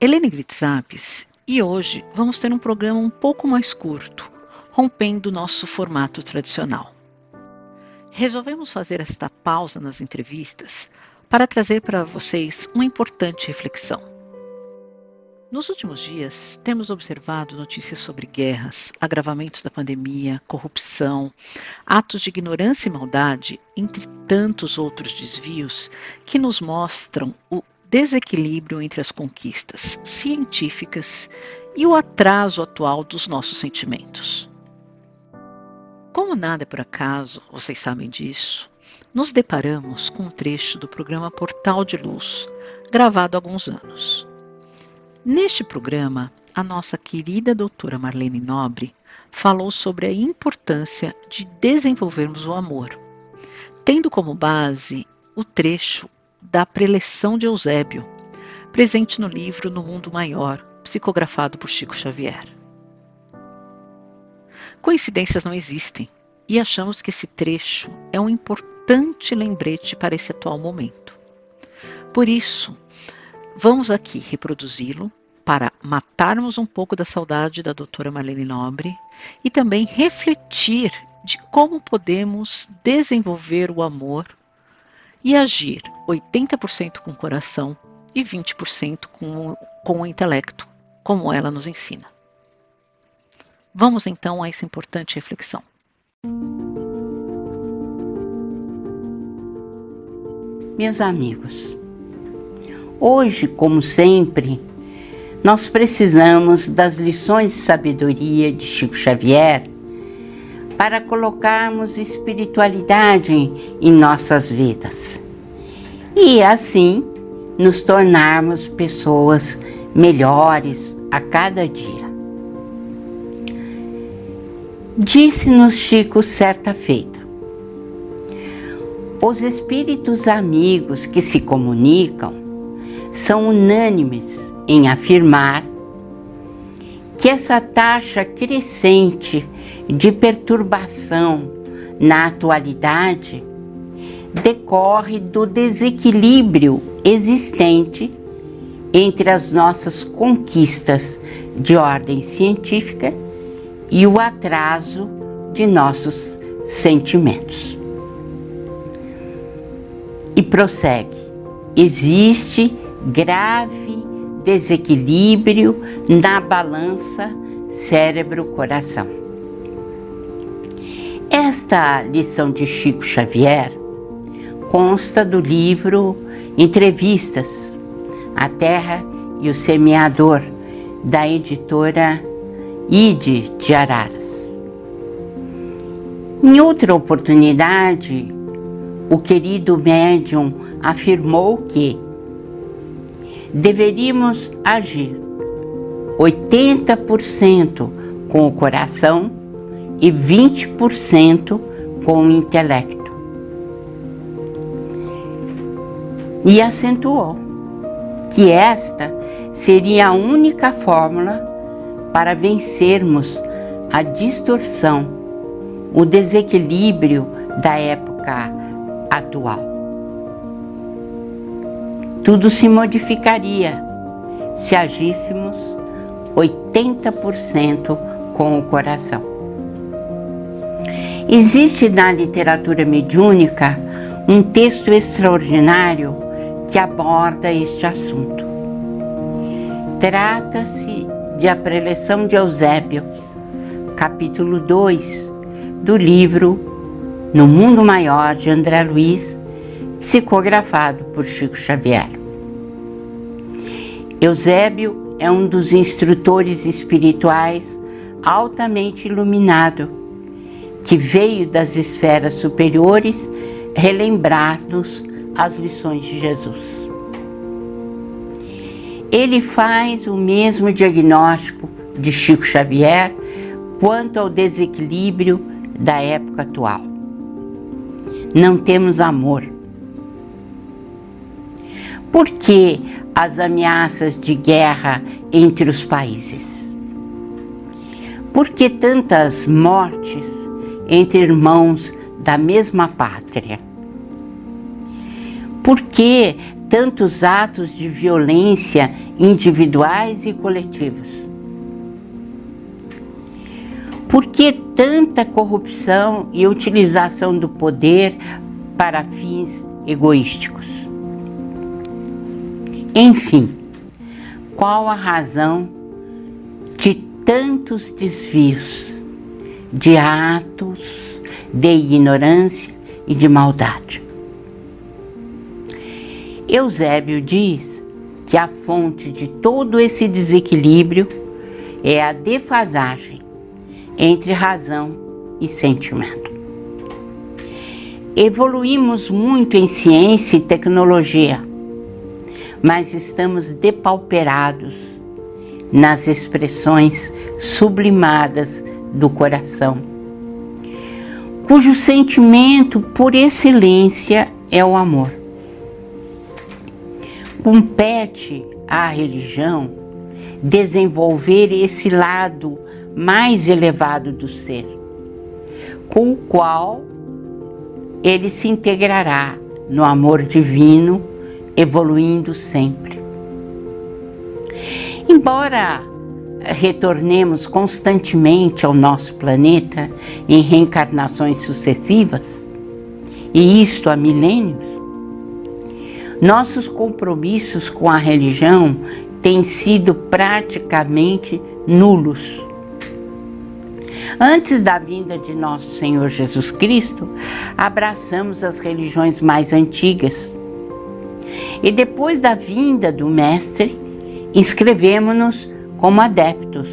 Helene Gritzapes e hoje vamos ter um programa um pouco mais curto, rompendo nosso formato tradicional. Resolvemos fazer esta pausa nas entrevistas para trazer para vocês uma importante reflexão. Nos últimos dias, temos observado notícias sobre guerras, agravamentos da pandemia, corrupção, atos de ignorância e maldade, entre tantos outros desvios que nos mostram o desequilíbrio entre as conquistas científicas e o atraso atual dos nossos sentimentos. Como nada é por acaso, vocês sabem disso, nos deparamos com um trecho do programa Portal de Luz, gravado há alguns anos. Neste programa, a nossa querida doutora Marlene Nobre falou sobre a importância de desenvolvermos o amor, tendo como base o trecho da preleção de Eusébio, presente no livro No Mundo Maior, psicografado por Chico Xavier. Coincidências não existem e achamos que esse trecho é um importante lembrete para esse atual momento. Por isso, vamos aqui reproduzi-lo para matarmos um pouco da saudade da doutora Marlene Nobre e também refletir de como podemos desenvolver o amor e agir 80% com o coração e 20% com, com o intelecto, como ela nos ensina. Vamos então a essa importante reflexão. Meus amigos, hoje, como sempre, nós precisamos das lições de sabedoria de Chico Xavier para colocarmos espiritualidade em nossas vidas e assim nos tornarmos pessoas melhores a cada dia. Disse-nos Chico certa feita: os espíritos amigos que se comunicam são unânimes em afirmar que essa taxa crescente de perturbação na atualidade decorre do desequilíbrio existente entre as nossas conquistas de ordem científica e o atraso de nossos sentimentos. E prossegue: existe grave desequilíbrio na balança cérebro-coração. Esta lição de Chico Xavier consta do livro Entrevistas A Terra e o Semeador, da editora Ide de Araras. Em outra oportunidade, o querido médium afirmou que deveríamos agir 80% com o coração e 20% com o intelecto. E acentuou que esta seria a única fórmula para vencermos a distorção, o desequilíbrio da época atual tudo se modificaria se agíssemos 80% com o coração. Existe na literatura mediúnica um texto extraordinário que aborda este assunto. Trata-se de A Preleção de Eusébio, capítulo 2 do livro No Mundo Maior de André Luiz, psicografado por Chico Xavier. Eusébio é um dos instrutores espirituais altamente iluminado, que veio das esferas superiores relembrar-nos as lições de Jesus. ele faz o mesmo diagnóstico de Chico Xavier quanto ao desequilíbrio da época atual. Não temos amor. Por que as ameaças de guerra entre os países? Por que tantas mortes entre irmãos da mesma pátria? Por que tantos atos de violência individuais e coletivos? Por que tanta corrupção e utilização do poder para fins egoísticos? Enfim, qual a razão de tantos desvios, de atos de ignorância e de maldade? Eusébio diz que a fonte de todo esse desequilíbrio é a defasagem entre razão e sentimento. Evoluímos muito em ciência e tecnologia, mas estamos depauperados nas expressões sublimadas do coração, cujo sentimento por excelência é o amor compete à religião desenvolver esse lado mais elevado do ser, com o qual ele se integrará no amor divino, evoluindo sempre. Embora retornemos constantemente ao nosso planeta em reencarnações sucessivas, e isto há milênios, nossos compromissos com a religião têm sido praticamente nulos. Antes da vinda de nosso Senhor Jesus Cristo, abraçamos as religiões mais antigas. E depois da vinda do Mestre, inscrevemos-nos como adeptos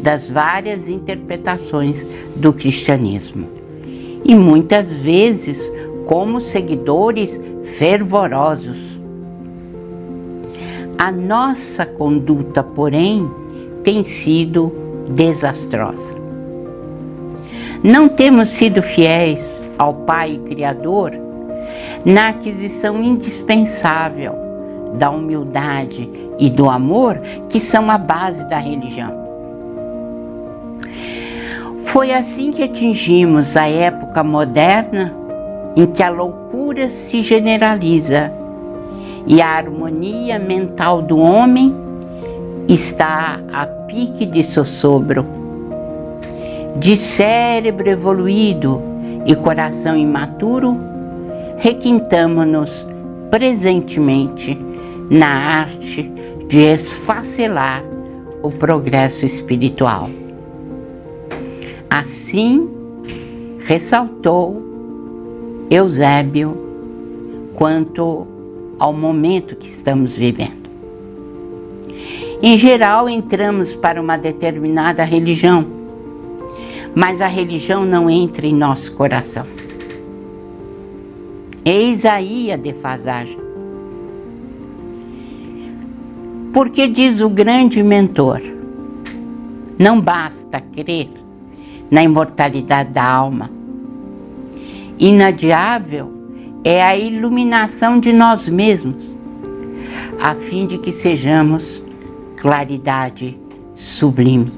das várias interpretações do cristianismo. E muitas vezes como seguidores fervorosos. A nossa conduta, porém, tem sido desastrosa. Não temos sido fiéis ao Pai Criador na aquisição indispensável da humildade e do amor que são a base da religião. Foi assim que atingimos a época moderna em que a loucura se generaliza e a harmonia mental do homem está a pique de sossobro. De cérebro evoluído e coração imaturo, requintamo-nos presentemente na arte de esfacelar o progresso espiritual. Assim, ressaltou Eusébio quanto ao momento que estamos vivendo. Em geral, entramos para uma determinada religião, mas a religião não entra em nosso coração. Eis aí a defasagem. Porque diz o grande mentor: não basta crer na imortalidade da alma inadiável é a iluminação de nós mesmos, a fim de que sejamos claridade sublime.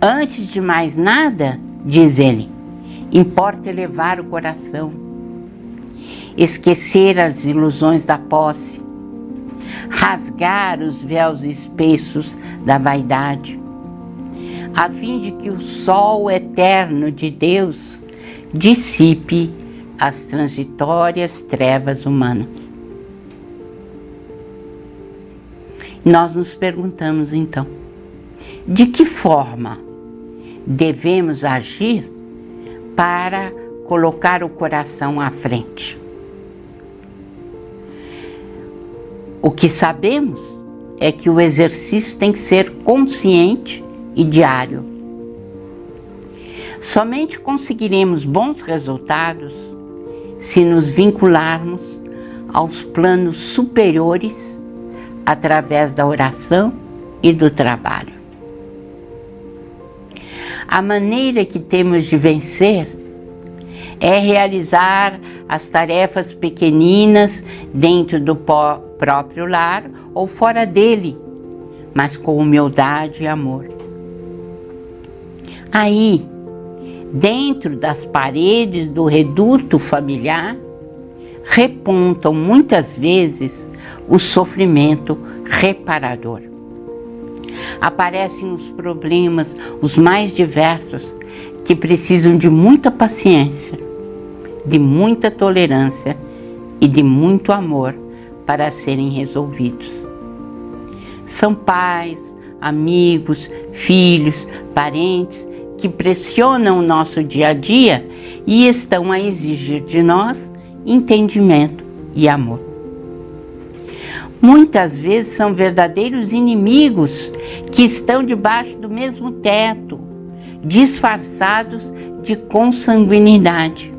Antes de mais nada, diz ele, importa elevar o coração, esquecer as ilusões da posse, rasgar os véus espessos da vaidade, a fim de que o sol eterno de Deus dissipe as transitórias trevas humanas. Nós nos perguntamos então, de que forma devemos agir para colocar o coração à frente? O que sabemos é que o exercício tem que ser consciente e diário Somente conseguiremos bons resultados se nos vincularmos aos planos superiores através da oração e do trabalho. A maneira que temos de vencer é realizar as tarefas pequeninas dentro do próprio lar ou fora dele, mas com humildade e amor. Aí, dentro das paredes do reduto familiar, repontam muitas vezes o sofrimento reparador. Aparecem os problemas, os mais diversos, que precisam de muita paciência, de muita tolerância e de muito amor para serem resolvidos. São pais, amigos, filhos, parentes que pressionam o nosso dia a dia e estão a exigir de nós entendimento e amor. Muitas vezes são verdadeiros inimigos que estão debaixo do mesmo teto, disfarçados de consanguinidade.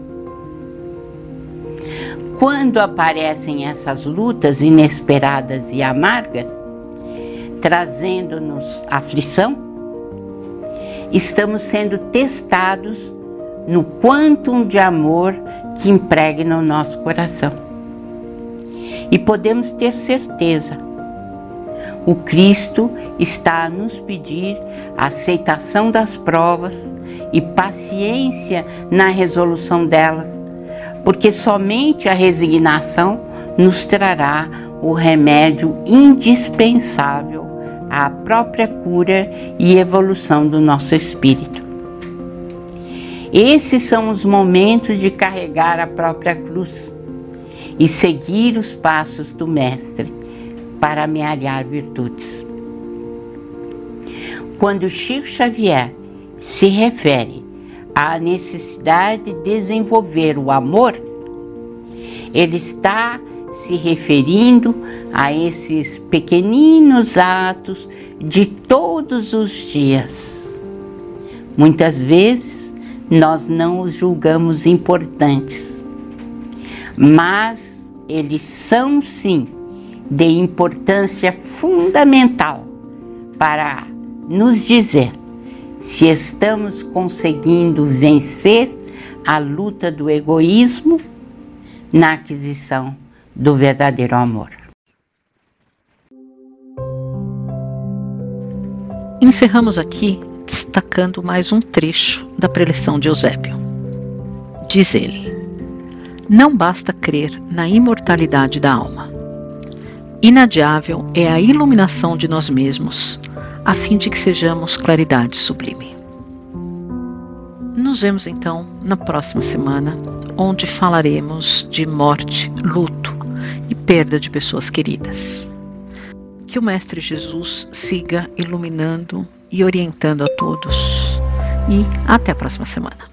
Quando aparecem essas lutas inesperadas e amargas, trazendo-nos aflição, estamos sendo testados no quantum de amor que impregna o nosso coração. E podemos ter certeza, o Cristo está a nos pedir a aceitação das provas e paciência na resolução delas, porque somente a resignação nos trará o remédio indispensável à própria cura e evolução do nosso espírito. Esses são os momentos de carregar a própria cruz e seguir os passos do Mestre para amealhar virtudes. Quando Chico Xavier se refere à necessidade de desenvolver o amor, ele está se referindo a esses pequeninos atos de todos os dias. Muitas vezes nós não os julgamos importantes, mas eles são sim de importância fundamental para nos dizer se estamos conseguindo vencer a luta do egoísmo na aquisição do verdadeiro amor. Encerramos aqui destacando mais um trecho da preleção de Eusébio. Diz ele: Não basta crer na imortalidade da alma. Inadiável é a iluminação de nós mesmos, a fim de que sejamos claridade sublime. Nos vemos então na próxima semana, onde falaremos de morte, luto e perda de pessoas queridas. Que o Mestre Jesus siga iluminando e orientando a todos. E até a próxima semana.